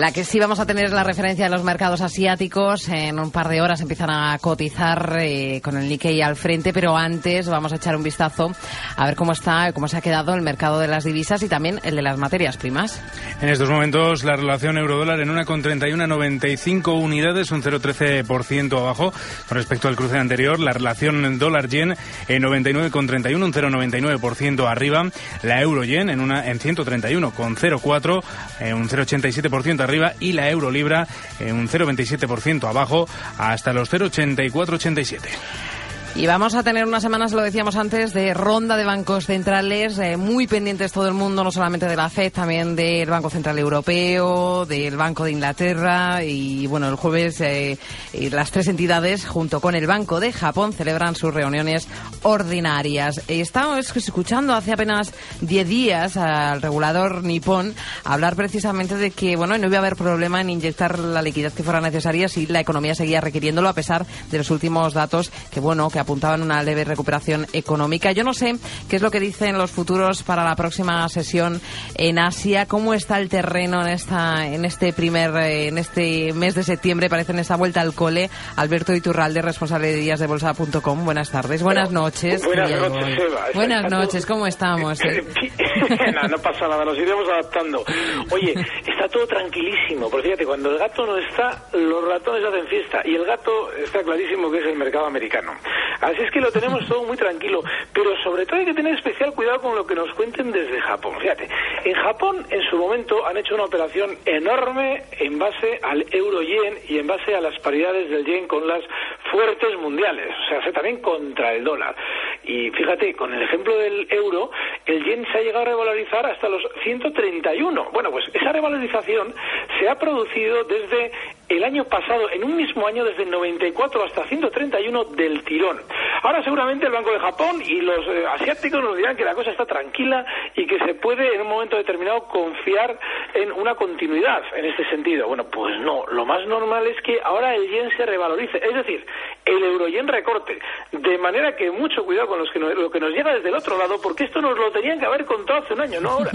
La que sí vamos a tener es la referencia de los mercados asiáticos. En un par de horas empiezan a cotizar eh, con el Nikkei al frente, pero antes vamos a echar un vistazo a ver cómo está, cómo se ha quedado el mercado de las divisas y también el de las materias primas. En estos momentos la relación euro-dólar en una con 31,95 unidades, un 0,13% abajo con respecto al cruce anterior. La relación dólar-yen en 99,31, un 0,99% arriba. La euro-yen en una en 131,04, eh, un 0,87% arriba y la euro libra en un 0,27% abajo hasta los 0,8487. Y vamos a tener unas semanas, lo decíamos antes, de ronda de bancos centrales, eh, muy pendientes todo el mundo, no solamente de la FED, también del Banco Central Europeo, del Banco de Inglaterra y, bueno, el jueves eh, las tres entidades, junto con el Banco de Japón, celebran sus reuniones ordinarias. Estamos escuchando hace apenas 10 días al regulador nipón hablar precisamente de que, bueno, no iba a haber problema en inyectar la liquidez que fuera necesaria si la economía seguía requiriéndolo, a pesar de los últimos datos que, bueno, que apuntaban una leve recuperación económica. Yo no sé qué es lo que dicen los futuros para la próxima sesión en Asia. ¿Cómo está el terreno en esta, en este primer, eh, en este mes de septiembre? Parece en esta vuelta al cole. Alberto Iturralde, responsable de días de bolsa.com. Buenas tardes, buenas noches. Buenas noches, Eva. Buenas noches, ¿cómo estamos? no, no pasa nada, nos iremos adaptando. Oye, está todo tranquilísimo, porque fíjate, cuando el gato no está, los ratones hacen fiesta, y el gato está clarísimo que es el mercado americano. Así es que lo tenemos todo muy tranquilo, pero sobre todo hay que tener especial cuidado con lo que nos cuenten desde Japón. Fíjate, en Japón en su momento han hecho una operación enorme en base al euro-yen y en base a las paridades del yen con las fuertes mundiales, o sea, también contra el dólar. Y fíjate, con el ejemplo del euro, el yen se ha llegado a revalorizar hasta los 131. Bueno, pues esa revalorización se ha producido desde el año pasado, en un mismo año, desde el 94 hasta 131 del tirón. Ahora seguramente el Banco de Japón y los eh, asiáticos nos dirán que la cosa está tranquila y que se puede en un momento determinado confiar en una continuidad en este sentido. Bueno, pues no, lo más normal es que ahora el yen se revalorice, es decir, el euro yen recorte, de manera que mucho cuidado con los que lo que nos llega desde el otro lado, porque esto nos lo tenían que haber contado hace un año, no ahora.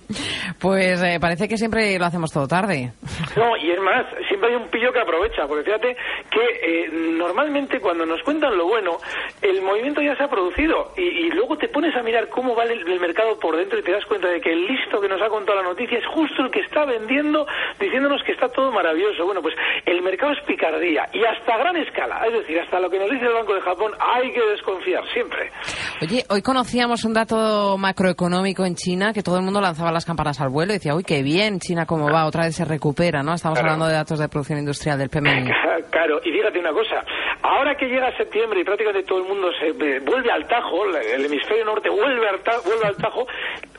pues eh, parece que siempre lo hacemos todo tarde. No, y es más, siempre hay un pillo que aprovecha, porque fíjate que eh, normalmente cuando nos cuentan lo bueno, el movimiento ya se ha producido y, luego te pones a mirar cómo va el, mercado por dentro y te das cuenta de que el listo que nos ha contado la noticia es justo el que está vendiendo, diciéndonos que está todo maravilloso. Bueno, pues el mercado es picardía y hasta gran escala, es decir, hasta lo que nos dice el Banco de Japón hay que desconfiar siempre. Oye, hoy conocíamos un dato macroeconómico en China que todo el mundo lanzaba las campanas al vuelo y decía, uy, qué bien, China cómo va, otra vez se recupera, ¿no? Estamos hablando de datos de producción industrial del PMI. Claro, y fíjate una cosa, ahora que llega septiembre y prácticamente todo el mundo se eh, vuelve al tajo, el hemisferio norte vuelve al, vuelve al tajo,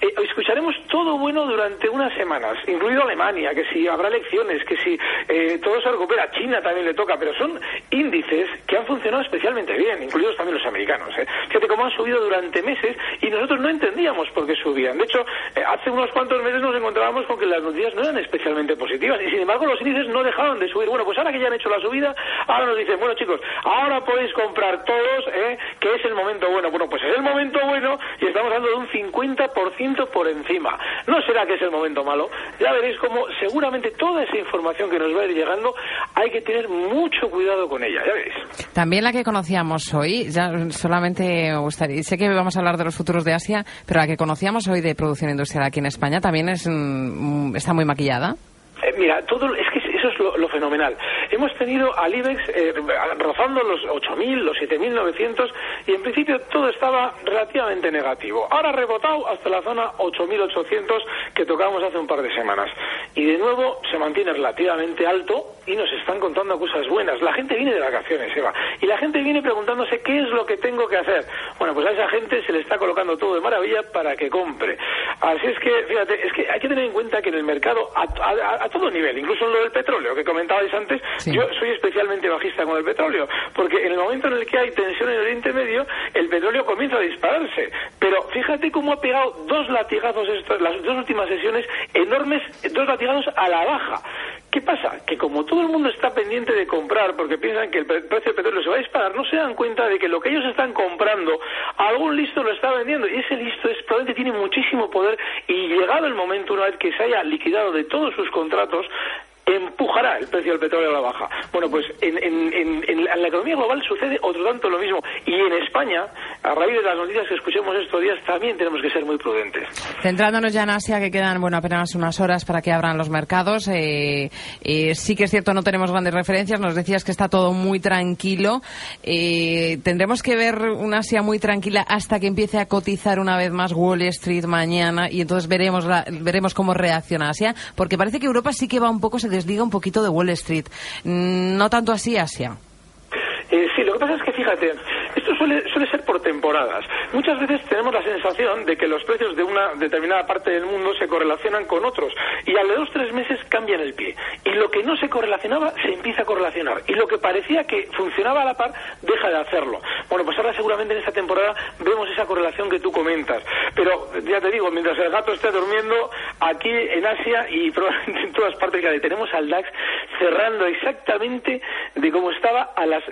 eh, escucharemos todo bueno durante unas semanas, incluido Alemania, que si habrá elecciones, que si eh, todo se recupera, China también le toca, pero son índices que han funcionado especialmente bien, incluidos también los americanos. Fíjate cómo han subido durante meses y nosotros no entendíamos por qué subían. De hecho, hace unos cuantos meses nos encontrábamos con que las noticias no eran especialmente positivas y sin embargo los índices no dejaban de subir. Bueno, pues ahora que ya han hecho la subida, ahora nos dicen, bueno chicos, ahora podéis comprar todos, ¿eh? que es el momento bueno. Bueno, pues es el momento bueno y estamos hablando de un 50% por encima. No será que es el momento malo. Ya veréis cómo seguramente toda esa información que nos va a ir llegando hay que tener mucho cuidado con ella, ya veréis. También la que conocíamos hoy, ya solamente gustaría, sé que vamos a hablar de los futuros de Asia, pero la que conocíamos hoy de producción industrial aquí en España también es, mm, está muy maquillada. Eh, mira, todo es que eso es lo, fenomenal. Hemos tenido al IBEX eh, rozando los 8.000, los 7.900 y en principio todo estaba relativamente negativo. Ahora ha rebotado hasta la zona 8.800 que tocábamos hace un par de semanas. Y de nuevo se mantiene relativamente alto y nos están contando cosas buenas. La gente viene de vacaciones, Eva, y la gente viene preguntándose qué es lo que tengo que hacer. Bueno, pues a esa gente se le está colocando todo de maravilla para que compre. Así es que, fíjate, es que hay que tener en cuenta que en el mercado, a, todo nivel, incluso en lo del petróleo que comentabais antes, yo soy especialmente bajista con el petróleo, porque en el momento en el que hay tensión en el Oriente Medio, el petróleo comienza a dispararse. Pero fíjate cómo ha pegado dos latigazos, estas, las dos últimas sesiones, enormes, dos latigazos a la baja. ¿Qué pasa? Que como todo el mundo está pendiente de comprar porque piensan que el precio del petróleo se va a disparar, no se dan cuenta de que lo que ellos están comprando, algún listo lo está vendiendo y ese listo es, probablemente tiene muchísimo poder y llegado el momento, una vez que se haya liquidado de todos sus contratos, empujará el precio del petróleo a la baja. Bueno, pues en, la economía global sucede otro tanto lo mismo. Y en España, a raíz de las noticias que escuchemos estos días, también tenemos que ser muy prudentes. Centrándonos ya en Asia, que quedan bueno apenas unas horas para que abran los mercados. Eh, eh, sí que es cierto, no tenemos grandes referencias. Nos decías que está todo muy tranquilo. Eh, tendremos que ver una Asia muy tranquila hasta que empiece a cotizar una vez más Wall Street mañana y entonces veremos, veremos cómo reacciona Asia, porque parece que Europa sí que va un poco, se diga un poquito de Wall Street. Mm, no tanto así Asia. Eh, sí, lo que pasa es que fíjate, esto suele, suele ser por temporadas. Muchas veces tenemos la sensación de que los precios de una determinada parte del mundo se correlacionan con otros y al de dos tres meses cambian el pie. Y lo que no se correlacionaba se empieza a correlacionar. Y lo que parecía que funcionaba a la par deja de hacerlo. Bueno, pues ahora seguramente en esta temporada vemos esa correlación que tú comentas. Pero ya te digo, mientras el gato esté durmiendo, aquí en Asia y probablemente en todas partes que tenemos al DAX cerrando exactamente de cómo estaba a las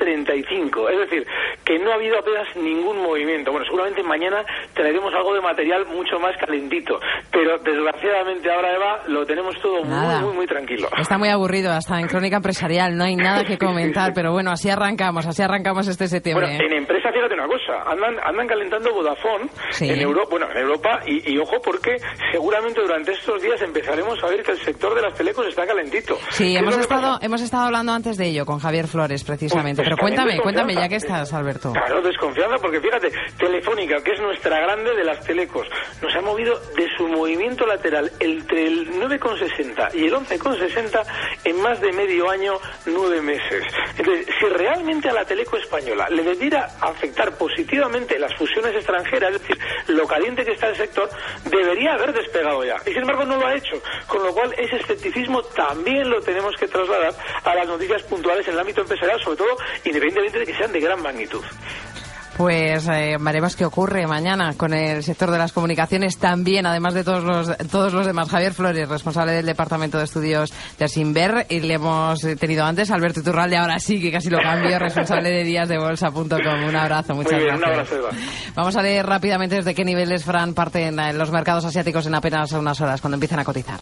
17.35. Es decir, que no ha habido apenas ningún movimiento. Bueno, seguramente mañana traeremos algo de material mucho más calentito, pero desgraciadamente ahora, Eva, lo tenemos todo muy, muy, muy tranquilo. Está muy aburrido, hasta en Crónica Empresarial, no hay nada que comentar, pero bueno, así arrancamos, así arrancamos este septiembre. Bueno, en empresa, fíjate una cosa, andan, andan calentando Vodafone en Europa, bueno, en Europa, y, ojo porque seguramente durante estos días empezaremos a ver que el sector de las telecos está calentito. Sí, hemos estado, hemos estado hablando antes de ello con Javier Flores, precisamente, pero cuéntame, cuéntame ya que estás, Alberto. Claro, desconfianza, porque fíjate, Telefónica, que es nuestra grande de las telecos, nos ha movido de su movimiento lateral entre el 9,60 y el 11,60 en más de medio año, nueve meses. Entonces, si realmente a la teleco española le debiera afectar positivamente las fusiones extranjeras, es decir, lo caliente que está el sector, debería haber despegado ya. Y sin embargo no lo ha hecho. Con lo cual, ese escepticismo también lo tenemos que trasladar a las noticias puntuales en el ámbito empresarial, sobre todo independientemente de que sean de gran magnitud. Pues eh, veremos qué ocurre mañana con el sector de las comunicaciones también, además de todos los, todos los demás. Javier Flores, responsable del Departamento de Estudios de Asimber, y le hemos tenido antes, Alberto Turralde, ahora sí que casi lo cambio, responsable de díasdebolsa.com. Un abrazo, muchas Muy bien, gracias. Un abrazo, Vamos a leer rápidamente desde qué niveles, Fran, parten los mercados asiáticos en apenas unas horas, cuando empiezan a cotizar.